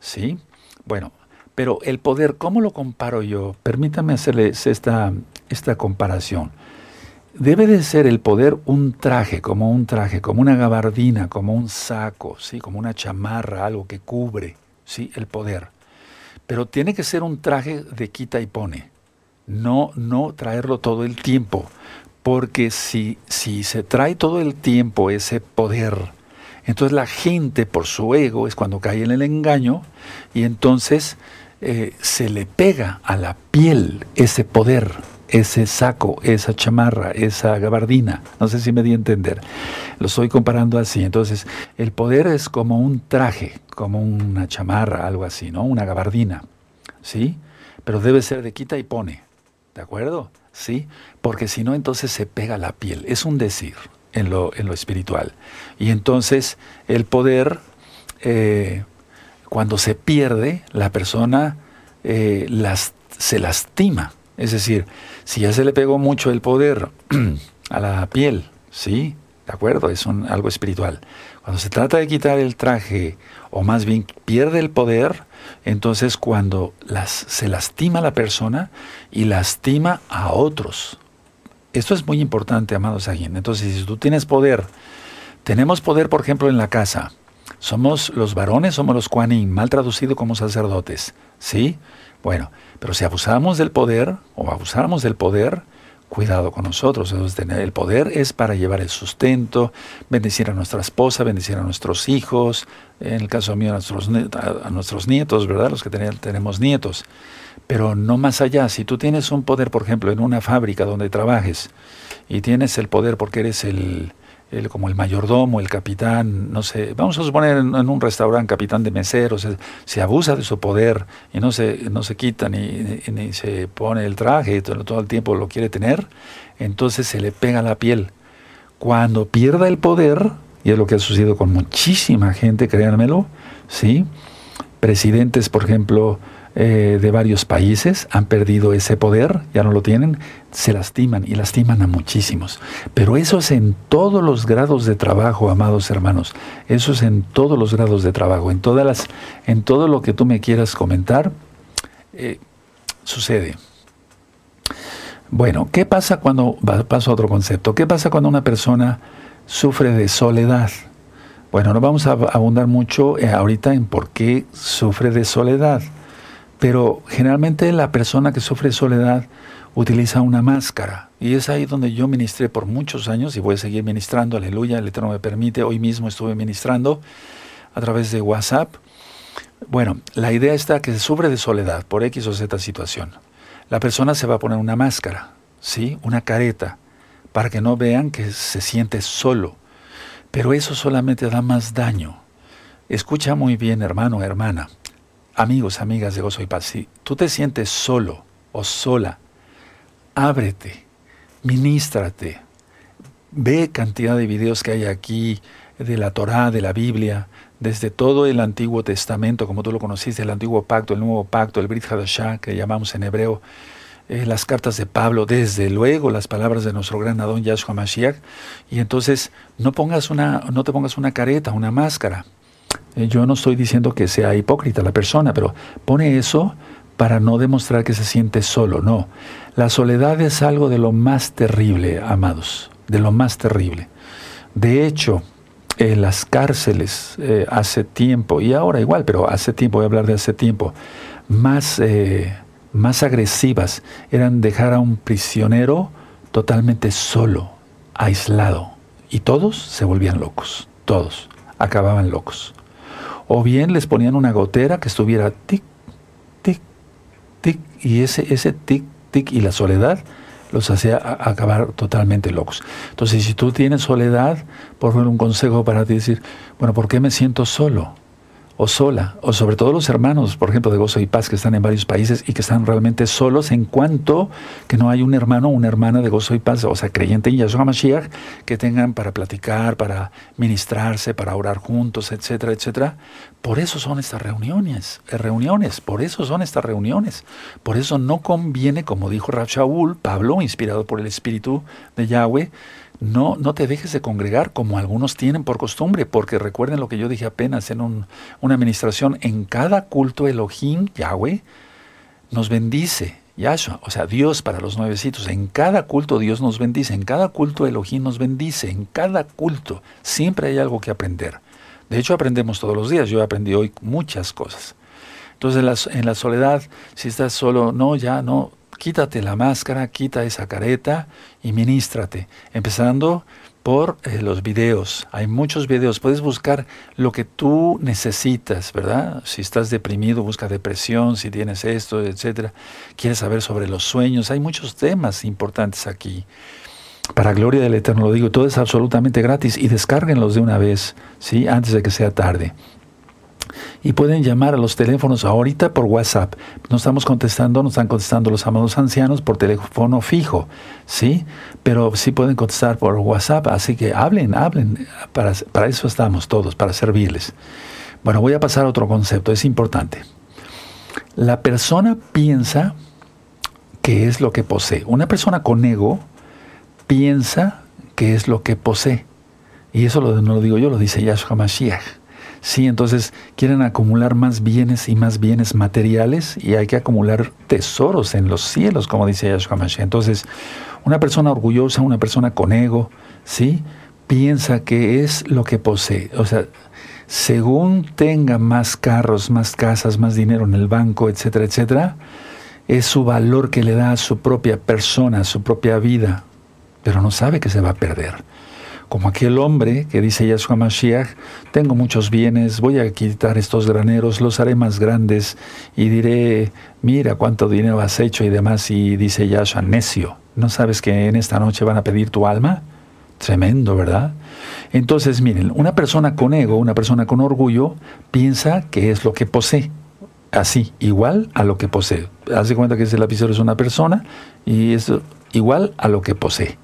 ¿Sí? Bueno, pero el poder, ¿cómo lo comparo yo? Permítame hacerles esta, esta comparación. Debe de ser el poder un traje, como un traje, como una gabardina, como un saco, ¿sí? como una chamarra, algo que cubre, ¿sí? el poder. Pero tiene que ser un traje de quita y pone no, no traerlo todo el tiempo, porque si, si se trae todo el tiempo ese poder, entonces la gente por su ego es cuando cae en el engaño y entonces eh, se le pega a la piel ese poder, ese saco, esa chamarra, esa gabardina. No sé si me di a entender. Lo estoy comparando así. Entonces, el poder es como un traje, como una chamarra, algo así, ¿no? Una gabardina. ¿Sí? Pero debe ser de quita y pone. ¿De acuerdo? Sí, porque si no, entonces se pega la piel. Es un decir en lo, en lo espiritual. Y entonces el poder, eh, cuando se pierde, la persona eh, las, se lastima. Es decir, si ya se le pegó mucho el poder a la piel, ¿sí? ¿De acuerdo? Es un, algo espiritual. Cuando se trata de quitar el traje, o más bien pierde el poder, entonces cuando las, se lastima a la persona y lastima a otros. Esto es muy importante, amados aquí. Entonces, si tú tienes poder, tenemos poder, por ejemplo, en la casa. Somos los varones, somos los Kuanin, mal traducido como sacerdotes. ¿Sí? Bueno, pero si abusamos del poder o abusáramos del poder, cuidado con nosotros. el poder es para llevar el sustento, bendecir a nuestra esposa, bendecir a nuestros hijos, en el caso mío a nuestros, a nuestros nietos, ¿verdad? Los que tenemos nietos. Pero no más allá, si tú tienes un poder, por ejemplo, en una fábrica donde trabajes y tienes el poder porque eres el, como el mayordomo, el capitán, no sé, vamos a suponer en, un restaurante capitán de meseros, se, abusa de su poder y no se, no se quita ni, ni, se pone el traje todo, todo, el tiempo lo quiere tener, entonces se le pega la piel. Cuando pierda el poder, y es lo que ha sucedido con muchísima gente, créanmelo, ¿sí? Presidentes, por ejemplo, eh, de varios países han perdido ese poder, ya no lo tienen, se lastiman y lastiman a muchísimos. Pero eso es en todos los grados de trabajo, amados hermanos. Eso es en todos los grados de trabajo, en todas las, en todo lo que tú me quieras comentar, eh, sucede. Bueno, ¿qué pasa cuando, paso a otro concepto, qué pasa cuando una persona sufre de soledad? Bueno, no vamos a abundar mucho eh, ahorita en por qué sufre de soledad. Pero generalmente la persona que sufre soledad utiliza una máscara. Y es ahí donde yo ministré por muchos años y voy a seguir ministrando, aleluya, el Eterno me permite. Hoy mismo estuve ministrando a través de WhatsApp. Bueno, la idea está que se sufre de soledad por X o Z situación. La persona se va a poner una máscara, ¿sí? Una careta, para que no vean que se siente solo. Pero eso solamente da más daño. Escucha muy bien, hermano, hermana amigos, amigas de Gozo y Paz, si tú te sientes solo o sola, ábrete, ministrate, ve cantidad de videos que hay aquí de la Torá, de la Biblia, desde todo el Antiguo Testamento, como tú lo conociste, el Antiguo Pacto, el Nuevo Pacto, el Brit Hadashah, que llamamos en hebreo, eh, las cartas de Pablo, desde luego las palabras de nuestro gran Adón Yahshua Mashiach, y entonces no, pongas una, no te pongas una careta, una máscara, yo no estoy diciendo que sea hipócrita la persona, pero pone eso para no demostrar que se siente solo, no. La soledad es algo de lo más terrible, amados, de lo más terrible. De hecho, en las cárceles eh, hace tiempo, y ahora igual, pero hace tiempo, voy a hablar de hace tiempo, más, eh, más agresivas eran dejar a un prisionero totalmente solo, aislado, y todos se volvían locos, todos acababan locos. O bien les ponían una gotera que estuviera tic, tic, tic, y ese, ese tic, tic y la soledad los hacía acabar totalmente locos. Entonces, si tú tienes soledad, por favor, un consejo para ti decir, bueno, ¿por qué me siento solo? O sola, o sobre todo los hermanos, por ejemplo, de Gozo y Paz, que están en varios países y que están realmente solos en cuanto que no hay un hermano o una hermana de Gozo y Paz, o sea, creyente en Yahshua Mashiach, que tengan para platicar, para ministrarse, para orar juntos, etcétera, etcétera. Por eso son estas reuniones, eh, reuniones, por eso son estas reuniones. Por eso no conviene, como dijo Rab Shaul, Pablo, inspirado por el Espíritu de Yahweh, no, no te dejes de congregar como algunos tienen por costumbre, porque recuerden lo que yo dije apenas en una administración, en cada culto Elohim, Yahweh, nos bendice, Yahshua, o sea, Dios para los nuevecitos, en cada culto Dios nos bendice, en cada culto Elohim nos bendice, en cada culto siempre hay algo que aprender. De hecho, aprendemos todos los días, yo aprendí hoy muchas cosas. Entonces, en en la soledad, si estás solo, no, ya no, quítate la máscara, quita esa careta y ministrate, empezando por eh, los videos. Hay muchos videos, puedes buscar lo que tú necesitas, ¿verdad? Si estás deprimido, busca depresión, si tienes esto, etcétera. Quieres saber sobre los sueños, hay muchos temas importantes aquí. Para gloria del Eterno lo digo, todo es absolutamente gratis y descárguenlos de una vez, ¿sí? Antes de que sea tarde y pueden llamar a los teléfonos ahorita por WhatsApp. No estamos contestando, no están contestando los amados ancianos por teléfono fijo, ¿sí? Pero sí pueden contestar por WhatsApp, así que hablen, hablen, para, para eso estamos todos, para servirles. Bueno, voy a pasar a otro concepto, es importante. La persona piensa que es lo que posee. Una persona con ego piensa que es lo que posee. Y eso no lo digo yo, lo dice Yahshua Mashiach. Sí, entonces quieren acumular más bienes y más bienes materiales y hay que acumular tesoros en los cielos, como dice Yahshua Mashiach. Entonces, una persona orgullosa, una persona con ego, ¿sí? Piensa que es lo que posee. O sea, según tenga más carros, más casas, más dinero en el banco, etcétera, etcétera, es su valor que le da a su propia persona, a su propia vida, pero no sabe que se va a perder como aquel hombre que dice Yahshua Mashiach, tengo muchos bienes, voy a quitar estos graneros, los haré más grandes y diré, mira cuánto dinero has hecho y demás. Y dice Yahshua, necio, ¿no sabes que en esta noche van a pedir tu alma? Tremendo, ¿verdad? Entonces, miren, una persona con ego, una persona con orgullo, piensa que es lo que posee. Así, igual a lo que posee. Haz de cuenta que ese lapicero es una persona y es igual a lo que posee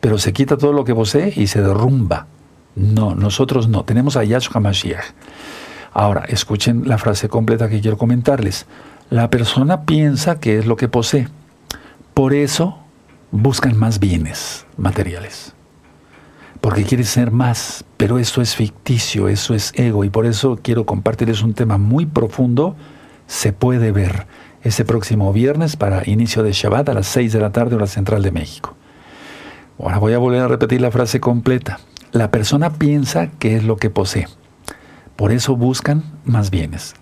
pero se quita todo lo que posee y se derrumba. No, nosotros no, tenemos a Yahshua Mashiach. Ahora, escuchen la frase completa que quiero comentarles. La persona piensa que es lo que posee. Por eso buscan más bienes materiales. Porque quiere ser más, pero eso es ficticio, eso es ego. Y por eso quiero compartirles un tema muy profundo. Se puede ver ese próximo viernes para inicio de Shabbat a las 6 de la tarde, hora central de México. Ahora voy a volver a repetir la frase completa. La persona piensa que es lo que posee. Por eso buscan más bienes.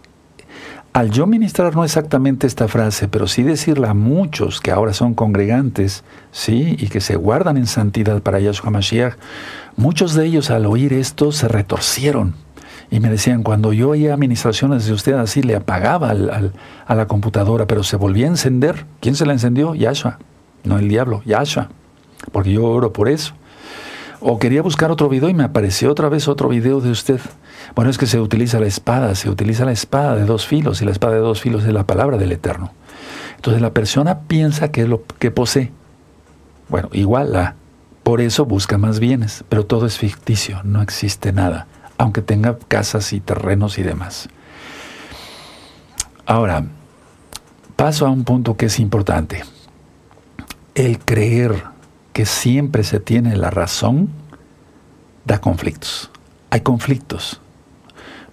Al yo ministrar no exactamente esta frase, pero sí decirla a muchos que ahora son congregantes, sí, y que se guardan en santidad para Yahshua Mashiach, muchos de ellos al oír esto se retorcieron y me decían, cuando yo oía administraciones de usted así, le apagaba a la computadora, pero se volvía a encender. ¿Quién se la encendió? Yahshua, no el diablo, Yahshua porque yo oro por eso. O quería buscar otro video y me apareció otra vez otro video de usted. Bueno, es que se utiliza la espada, se utiliza la espada de dos filos y la espada de dos filos es la palabra del Eterno. Entonces la persona piensa que es lo que posee. Bueno, igual. Por eso busca más bienes, pero todo es ficticio, no existe nada, aunque tenga casas y terrenos y demás. Ahora, paso a un punto que es importante. El creer que siempre se tiene la razón, da conflictos. Hay conflictos.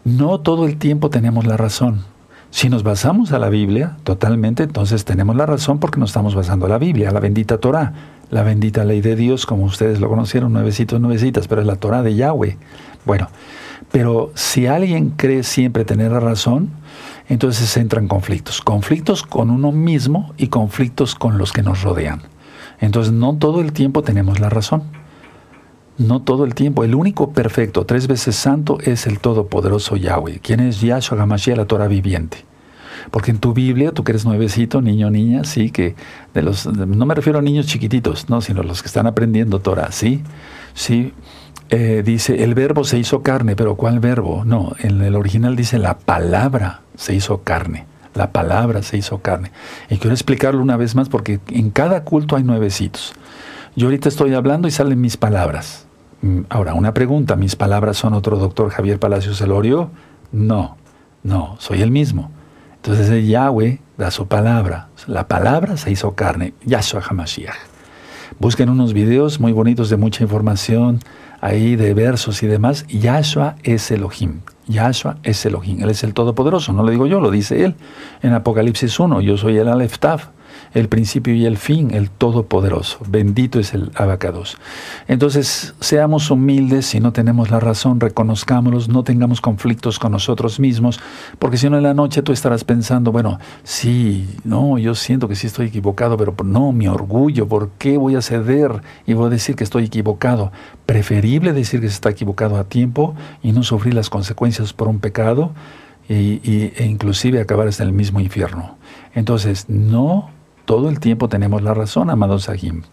No todo el tiempo tenemos la razón. Si nos basamos a la Biblia totalmente, entonces tenemos la razón porque nos estamos basando a la Biblia, a la bendita Torah, la bendita ley de Dios, como ustedes lo conocieron, nuevecitos, nuevecitas, pero es la Torah de Yahweh. Bueno, pero si alguien cree siempre tener la razón, entonces entran conflictos. Conflictos con uno mismo y conflictos con los que nos rodean. Entonces no todo el tiempo tenemos la razón. No todo el tiempo. El único perfecto, tres veces santo, es el todopoderoso Yahweh, quien es Yahshua Hamashiach, la Torah viviente. Porque en tu Biblia, tú que eres nuevecito, niño, niña, sí, que de los, no me refiero a niños chiquititos, no, sino los que están aprendiendo Torah, sí, sí, eh, dice, el verbo se hizo carne, pero ¿cuál verbo? No, en el original dice la palabra se hizo carne. La palabra se hizo carne. Y quiero explicarlo una vez más porque en cada culto hay nuevecitos. Yo ahorita estoy hablando y salen mis palabras. Mm, ahora, una pregunta, ¿mis palabras son otro doctor Javier Palacios Elorio? No, no, soy el mismo. Entonces el Yahweh da su palabra. La palabra se hizo carne, Yahshua HaMashiach. Busquen unos videos muy bonitos de mucha información ahí de versos y demás. Yahshua es Elohim. Yahshua es Elohim. Él es el Todopoderoso. No lo digo yo, lo dice él en Apocalipsis 1. Yo soy el Aleph el principio y el fin, el Todopoderoso. Bendito es el abacados. Entonces, seamos humildes, si no tenemos la razón, reconozcámoslos, no tengamos conflictos con nosotros mismos, porque si no en la noche tú estarás pensando, bueno, sí, no, yo siento que sí estoy equivocado, pero no, mi orgullo, ¿por qué voy a ceder y voy a decir que estoy equivocado? Preferible decir que se está equivocado a tiempo y no sufrir las consecuencias por un pecado y, e inclusive acabar hasta el mismo infierno. Entonces, no todo el tiempo tenemos la razón, amados Sahim.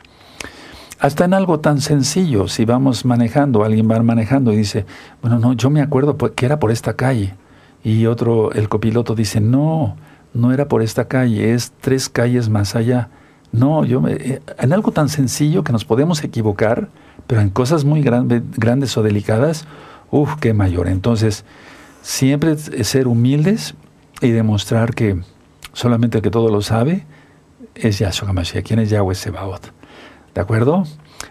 Hasta en algo tan sencillo, si vamos manejando, alguien va manejando y dice, bueno, no, yo me acuerdo que era por esta calle. Y otro, el copiloto dice, no, no era por esta calle, es tres calles más allá. No, yo me, eh, en algo tan sencillo que nos podemos equivocar, pero en cosas muy grandes o delicadas, uff, qué mayor. Entonces, siempre ser humildes y demostrar que solamente el que todo lo sabe, es Yahshua HaMashiach. ¿Quién es Yahweh Sebaot? ¿De acuerdo?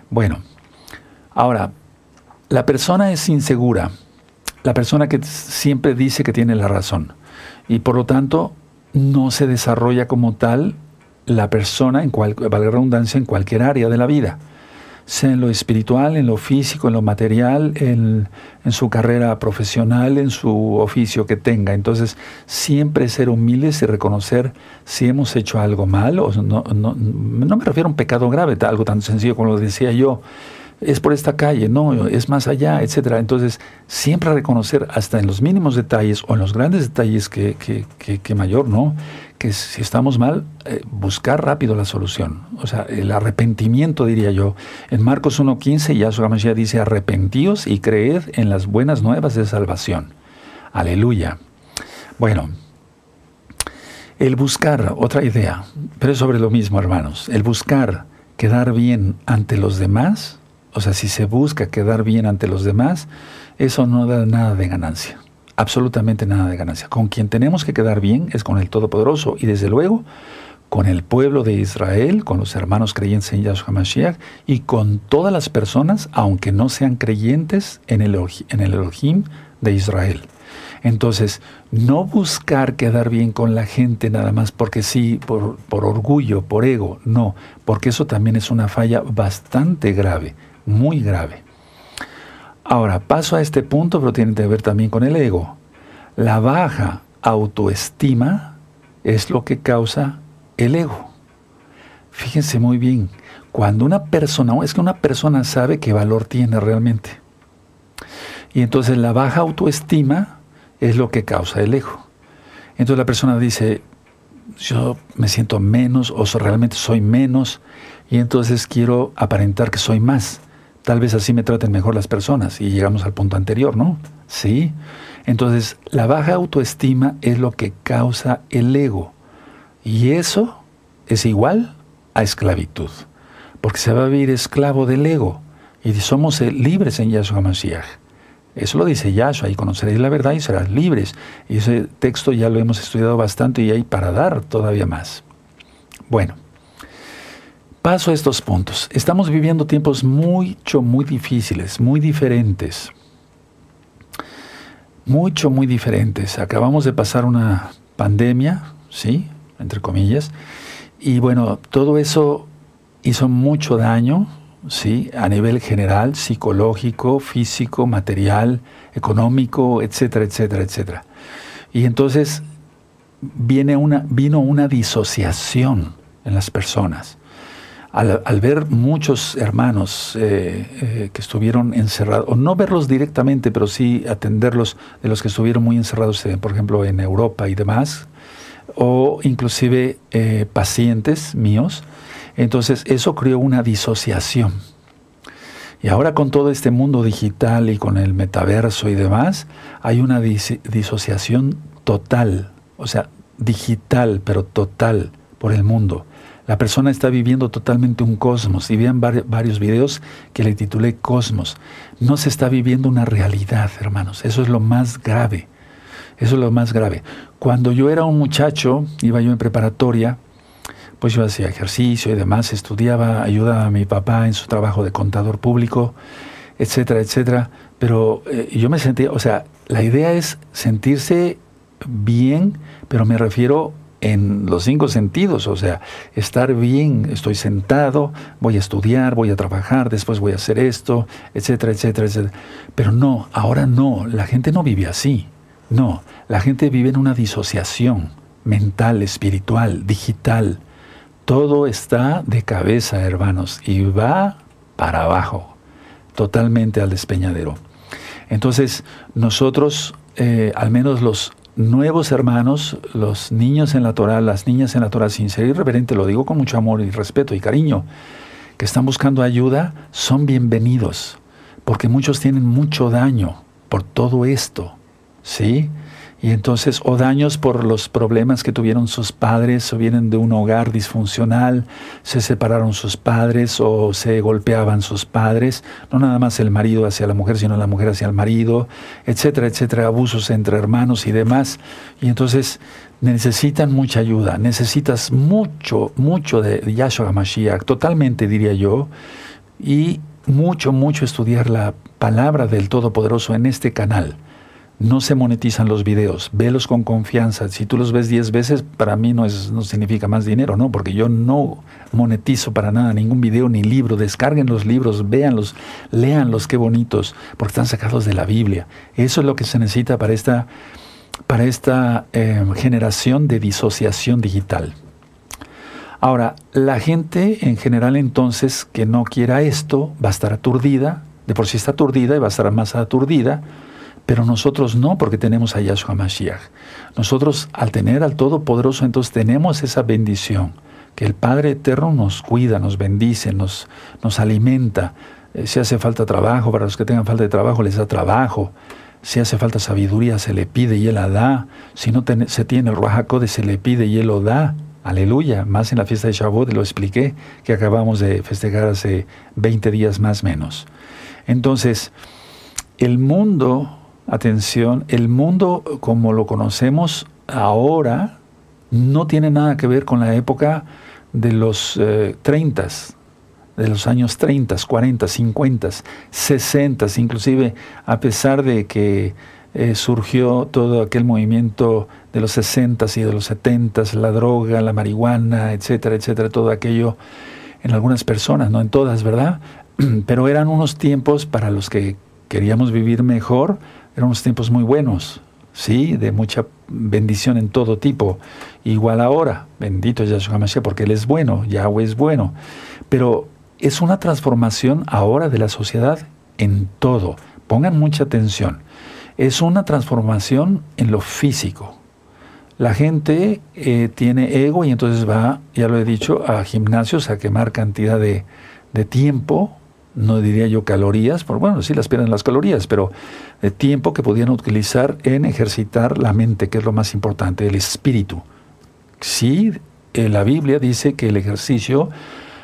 Bueno, ahora, la persona es insegura. La persona que siempre dice que tiene la razón. Y por lo tanto, no se desarrolla como tal la persona, en cual, valga redundancia, en cualquier área de la vida sea en lo espiritual, en lo físico, en lo material, en, su carrera profesional, en su oficio que tenga. Entonces, siempre ser humildes y reconocer si hemos hecho algo mal, o no, no, no me refiero a un pecado grave, algo tan sencillo como lo decía yo, es por esta calle, no, es más allá, etcétera. Entonces, siempre reconocer hasta en los mínimos detalles o en los grandes detalles que, que, que mayor, ¿no? Que si estamos mal, eh, buscar rápido la solución. O sea, el arrepentimiento, diría yo. En Marcos 1.15, Yahshua Mashiach dice, arrepentíos y creed en las buenas nuevas de salvación. Aleluya. Bueno, el buscar, otra idea, pero es sobre lo mismo, hermanos. El buscar quedar bien ante los demás, o sea, si se busca quedar bien ante los demás, eso no da nada de ganancia absolutamente nada de ganancia. Con quien tenemos que quedar bien es con el Todopoderoso y desde luego con el pueblo de Israel, con los hermanos creyentes en Yahshua Mashiach y con todas las personas, aunque no sean creyentes en el, en el Elohim de Israel. Entonces, no buscar quedar bien con la gente nada más porque sí, por, por orgullo, por ego, no, porque eso también es una falla bastante grave, muy grave. Ahora, paso a este punto, pero tiene que ver también con el ego. La baja autoestima es lo que causa el ego. Fíjense muy bien, cuando una persona, es que una persona sabe qué valor tiene realmente. Y entonces la baja autoestima es lo que causa el ego. Entonces la persona dice, yo me siento menos o realmente soy menos y entonces quiero aparentar que soy más. Tal vez así me traten mejor las personas y llegamos al punto anterior, ¿no? Sí. Entonces, la baja autoestima es lo que causa el ego. Y eso es igual a esclavitud. Porque se va a vivir esclavo del ego. Y somos libres en Yahshua Mashiach. Eso lo dice Yahshua, y conoceréis la verdad y serás libres. Y ese texto ya lo hemos estudiado bastante y hay para dar todavía más. Bueno. Paso a estos puntos. Estamos viviendo tiempos mucho, muy difíciles, muy diferentes. Mucho, muy diferentes. Acabamos de pasar una pandemia, ¿sí? Entre comillas. Y bueno, todo eso hizo mucho daño, ¿sí? A nivel general, psicológico, físico, material, económico, etcétera, etcétera, etcétera. Y entonces viene una, vino una disociación en las personas. Al, ver muchos hermanos eh, eh, que estuvieron encerrados, o no verlos directamente, pero sí atenderlos de los que estuvieron muy encerrados, eh, por ejemplo, en Europa y demás, o inclusive pacientes míos, entonces eso creó una disociación. Y ahora con todo este mundo digital y con el metaverso y demás, hay una disociación total, o sea, digital, pero total por el mundo. La persona está viviendo totalmente un cosmos. Y vean varios videos que le titulé Cosmos. No se está viviendo una realidad, hermanos. Eso es lo más grave. Eso es lo más grave. Cuando yo era un muchacho, iba yo en preparatoria, pues yo hacía ejercicio y demás, estudiaba, ayudaba a mi papá en su trabajo de contador público, etcétera, etcétera. Pero eh, yo me sentía, o sea, la idea es sentirse bien, pero me refiero en los cinco sentidos, o sea, estar bien, estoy sentado, voy a estudiar, voy a trabajar, después voy a hacer esto, etcétera, etcétera, etcétera. Pero no, ahora no, la gente no vive así, no, la gente vive en una disociación mental, espiritual, digital. Todo está de cabeza, hermanos, y va para abajo, totalmente al despeñadero. Entonces, nosotros, eh, al menos los nuevos hermanos, los niños en la Torah, las niñas en la Torah, sin ser irreverente, lo digo con mucho amor y respeto y cariño, que están buscando ayuda, son bienvenidos, porque muchos tienen mucho daño por todo esto, ¿sí? Y entonces, o daños por los problemas que tuvieron sus padres, o vienen de un hogar disfuncional, se separaron sus padres, o se golpeaban sus padres, no nada más el marido hacia la mujer, sino la mujer hacia el marido, etcétera, etcétera, abusos entre hermanos y demás. Y entonces necesitan mucha ayuda, necesitas mucho, mucho de Yahshua Mashiach, totalmente diría yo, y mucho, mucho estudiar la palabra del Todopoderoso en este canal no se monetizan los videos, velos con confianza. Si tú los ves 10 veces, para mí no, es, no significa más dinero, ¿no? Porque yo no monetizo para nada ningún video ni libro. Descarguen los libros, véanlos, léanlos, qué bonitos, porque están sacados de la Biblia. Eso es lo que se necesita para esta, para esta eh, generación de disociación digital. Ahora, la gente en general entonces que no quiera esto va a estar aturdida, de por sí está aturdida y va a estar más aturdida, pero nosotros no, porque tenemos a Yahshua Mashiach. Nosotros, al tener al Todopoderoso, entonces tenemos esa bendición, que el Padre Eterno nos cuida, nos bendice, nos, nos alimenta. Eh, si hace falta trabajo, para los que tengan falta de trabajo, les da trabajo. Si hace falta sabiduría, se le pide y Él la da. Si no se tiene el Ruajacode, se le pide y Él lo da. Aleluya. Más en la fiesta de Shavuot lo expliqué, que acabamos de festejar hace 20 días más menos. Entonces, el mundo Atención, el mundo como lo conocemos ahora no tiene nada que ver con la época de los eh, 30, de los años 30, 40, 50, 60, inclusive a pesar de que eh, surgió todo aquel movimiento de los 60 y de los 70, la droga, la marihuana, etcétera, etcétera, todo aquello en algunas personas, no en todas, ¿verdad? Pero eran unos tiempos para los que queríamos vivir mejor, eran unos tiempos muy buenos, sí, de mucha bendición en todo tipo. Igual ahora, bendito Yahshua Mashiach, porque Él es bueno, Yahweh es bueno. Pero es una transformación ahora de la sociedad en todo. Pongan mucha atención. Es una transformación en lo físico. La gente eh, tiene ego y entonces va, ya lo he dicho, a gimnasios a quemar cantidad de, de tiempo no diría yo calorías, por bueno, sí las pierden las calorías, pero de tiempo que podían utilizar en ejercitar la mente, que es lo más importante, el espíritu. Sí, en la Biblia dice que el ejercicio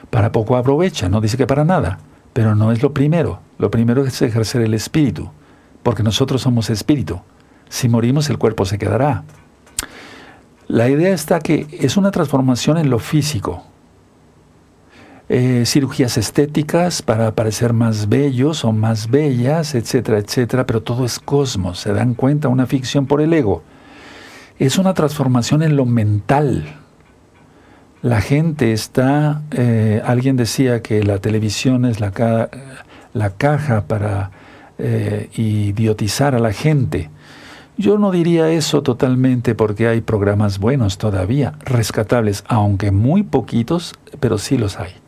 para poco aprovecha, no dice que para nada, pero no es lo primero. Lo primero es ejercer el espíritu, porque nosotros somos espíritu. Si morimos, el cuerpo se quedará. La idea está que es una transformación en lo físico, eh, cirugías estéticas para parecer más bellos o más bellas, etcétera, etcétera, pero todo es cosmos, se dan cuenta, una ficción por el ego. Es una transformación en lo mental. La gente está, eh, alguien decía que la televisión es la, la caja para eh, idiotizar a la gente. Yo no diría eso totalmente porque hay programas buenos todavía, rescatables, aunque muy poquitos, pero sí los hay.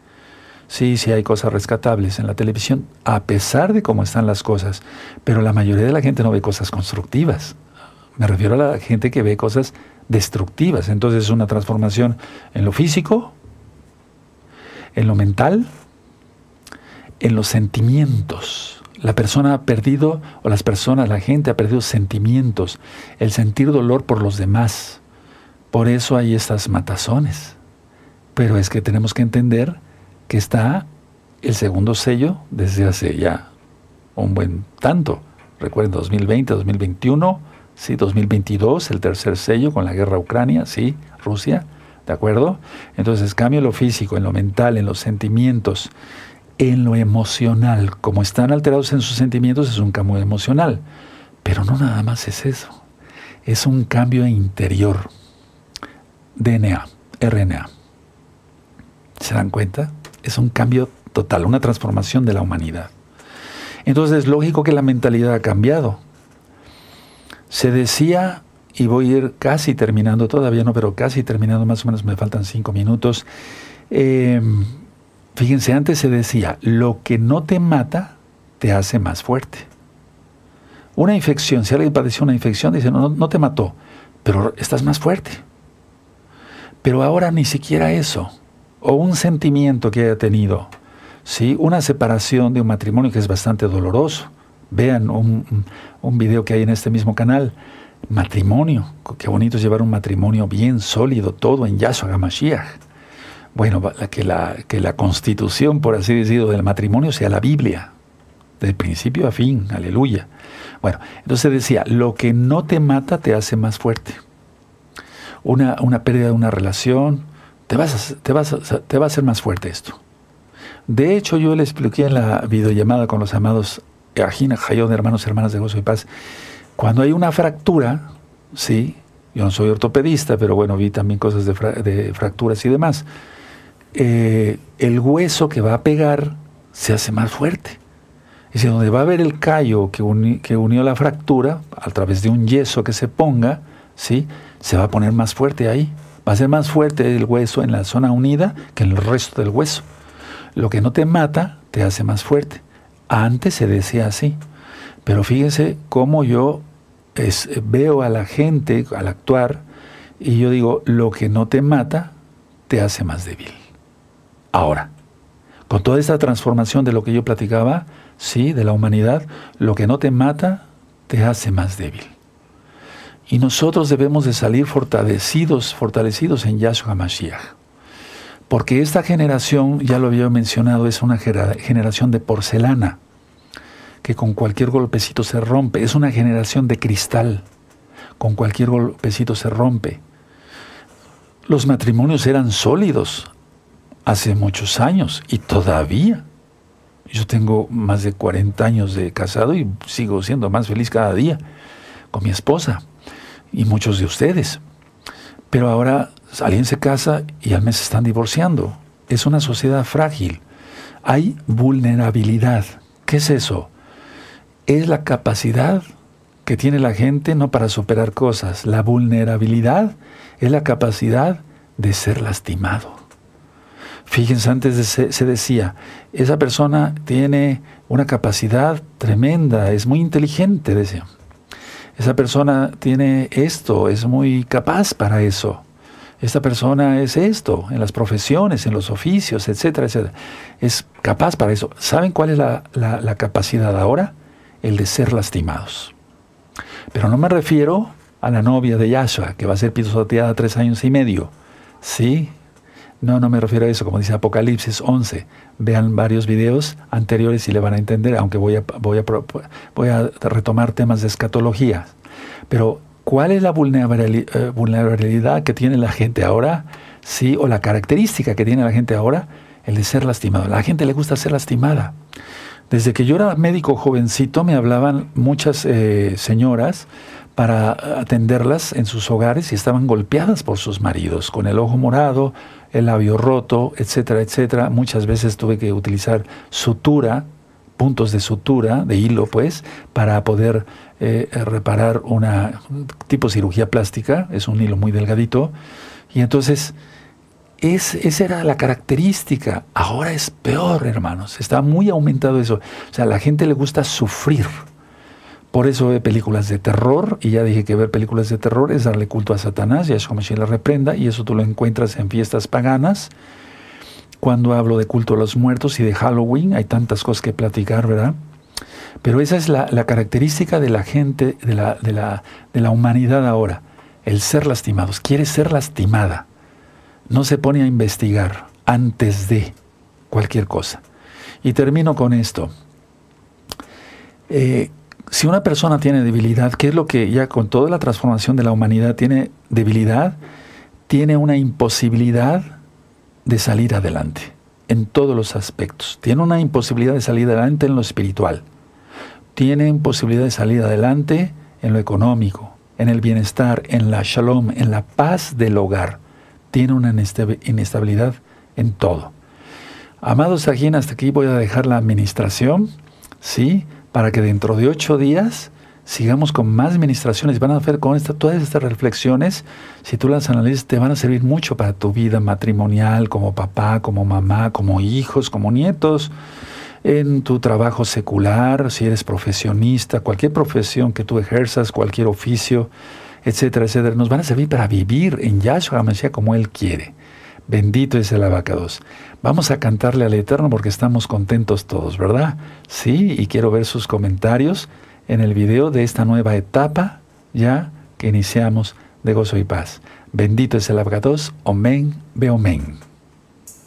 Sí, sí hay cosas rescatables en la televisión, a pesar de cómo están las cosas, pero la mayoría de la gente no ve cosas constructivas. Me refiero a la gente que ve cosas destructivas. Entonces es una transformación en lo físico, en lo mental, en los sentimientos. La persona ha perdido, o las personas, la gente ha perdido sentimientos, el sentir dolor por los demás. Por eso hay estas matazones. Pero es que tenemos que entender que está el segundo sello desde hace ya un buen tanto. Recuerden, 2020, 2021, sí, 2022, el tercer sello con la guerra Ucrania, sí, Rusia, ¿de acuerdo? Entonces cambio lo físico, en lo mental, en los sentimientos, en lo emocional. Como están alterados en sus sentimientos, es un cambio emocional. Pero no nada más es eso. Es un cambio interior. DNA, RNA. ¿Se dan cuenta? Es un cambio total, una transformación de la humanidad. Entonces es lógico que la mentalidad ha cambiado. Se decía, y voy a ir casi terminando, todavía no, pero casi terminando, más o menos me faltan cinco minutos. Eh, fíjense, antes se decía, lo que no te mata te hace más fuerte. Una infección, si alguien padeció una infección, dice, no, no te mató, pero estás más fuerte. Pero ahora ni siquiera eso o un sentimiento que haya tenido, ¿sí? una separación de un matrimonio que es bastante doloroso. Vean un, un video que hay en este mismo canal, matrimonio, qué bonito es llevar un matrimonio bien sólido, todo en Yahshua HaMashiach. Bueno, que la, que la constitución, por así decirlo, del matrimonio sea la Biblia, de principio a fin, aleluya. Bueno, entonces decía, lo que no te mata te hace más fuerte. Una, una pérdida de una relación, te, vas te, vas te va a hacer más fuerte esto. De hecho, yo le expliqué en la videollamada con los amados Ajina Jayón, hermanos y hermanas de Gozo y Paz, cuando hay una fractura, sí, yo no soy ortopedista, pero bueno, vi también cosas de, fracturas y demás, eh, el hueso que va a pegar se hace más fuerte. Es decir, donde va a haber el callo que, que unió la fractura, a través de un yeso que se ponga, ¿sí? se va a poner más fuerte ahí. Va a ser más fuerte el hueso en la zona unida que en el resto del hueso. Lo que no te mata te hace más fuerte. Antes se decía así. Pero fíjense cómo yo veo a la gente al actuar y yo digo, lo que no te mata te hace más débil. Ahora, con toda esta transformación de lo que yo platicaba, sí, de la humanidad, lo que no te mata te hace más débil. Y nosotros debemos de salir fortalecidos, fortalecidos en Yahshua Mashiach. Porque esta generación, ya lo había mencionado, es una generación de porcelana, que con cualquier golpecito se rompe. Es una generación de cristal, con cualquier golpecito se rompe. Los matrimonios eran sólidos hace muchos años y todavía. Yo tengo más de 40 años de casado y sigo siendo más feliz cada día con mi esposa y muchos de ustedes. Pero ahora alguien se casa y al mes están divorciando. Es una sociedad frágil. Hay vulnerabilidad. ¿Qué es eso? Es la capacidad que tiene la gente no para superar cosas. La vulnerabilidad es la capacidad de ser lastimado. Fíjense, antes se, se decía, esa persona tiene una capacidad tremenda, es muy inteligente, decía esa persona tiene esto, es muy capaz para eso. Esta persona es esto, en las profesiones, en los oficios, etcétera, etcétera. Es capaz para eso. ¿Saben cuál es la, la capacidad ahora? El de ser lastimados. Pero no me refiero a la novia de Yahshua, que va a ser pisoteada tres años y medio. Sí, no, no me refiero a eso, como dice Apocalipsis 11. Vean varios videos anteriores y le van a entender, aunque voy a, voy a, voy a retomar temas de escatología. Pero, ¿cuál es la eh, vulnerabilidad que tiene la gente ahora? Sí, o la característica que tiene la gente ahora, el de ser lastimado. La gente le gusta ser lastimada. Desde que yo era médico jovencito me hablaban muchas eh, señoras para atenderlas en sus hogares y estaban golpeadas por sus maridos, con el ojo morado, el labio roto, etcétera, etcétera. Muchas veces tuve que utilizar sutura, puntos de sutura, de hilo, pues, para poder eh, reparar una tipo cirugía plástica, es un hilo muy delgadito. Y entonces, es, esa era la característica. Ahora es peor, hermanos. Está muy aumentado eso. O sea, a la gente le gusta sufrir. Por eso ve películas de terror, y ya dije que ver películas de terror es darle culto a Satanás, y a como la reprenda, y eso tú lo encuentras en fiestas paganas. Cuando hablo de culto a los muertos y de Halloween, hay tantas cosas que platicar, ¿verdad? Pero esa es la, característica de la gente, de la, de, la, de la humanidad ahora, el ser lastimados. Quiere ser lastimada. No se pone a investigar antes de cualquier cosa. Y termino con esto. Eh, si una persona tiene debilidad, ¿qué es lo que ya con toda la transformación de la humanidad tiene debilidad? Tiene una imposibilidad de salir adelante en todos los aspectos. Tiene una imposibilidad de salir adelante en lo espiritual. Tiene imposibilidad de salir adelante en lo económico, en el bienestar, en la shalom, en la paz del hogar. Tiene una inestabilidad en todo. Amados aquí, hasta aquí voy a dejar la administración. ¿Sí? Para que dentro de ocho días sigamos con más administraciones. Van a hacer con todas estas reflexiones, si tú las analizas, te van a servir mucho para tu vida matrimonial, como papá, como mamá, como hijos, como nietos, en tu trabajo secular, si eres profesionista, cualquier profesión que tú ejerzas, cualquier oficio, etcétera, etcétera. Nos van a servir para vivir en Yahshua como Él quiere. Bendito es el abacados. Vamos a cantarle al Eterno porque estamos contentos todos, ¿verdad? Sí, y quiero ver sus comentarios en el video de esta nueva etapa ya que iniciamos de gozo y paz. Bendito es el abacados. Omen, be omen.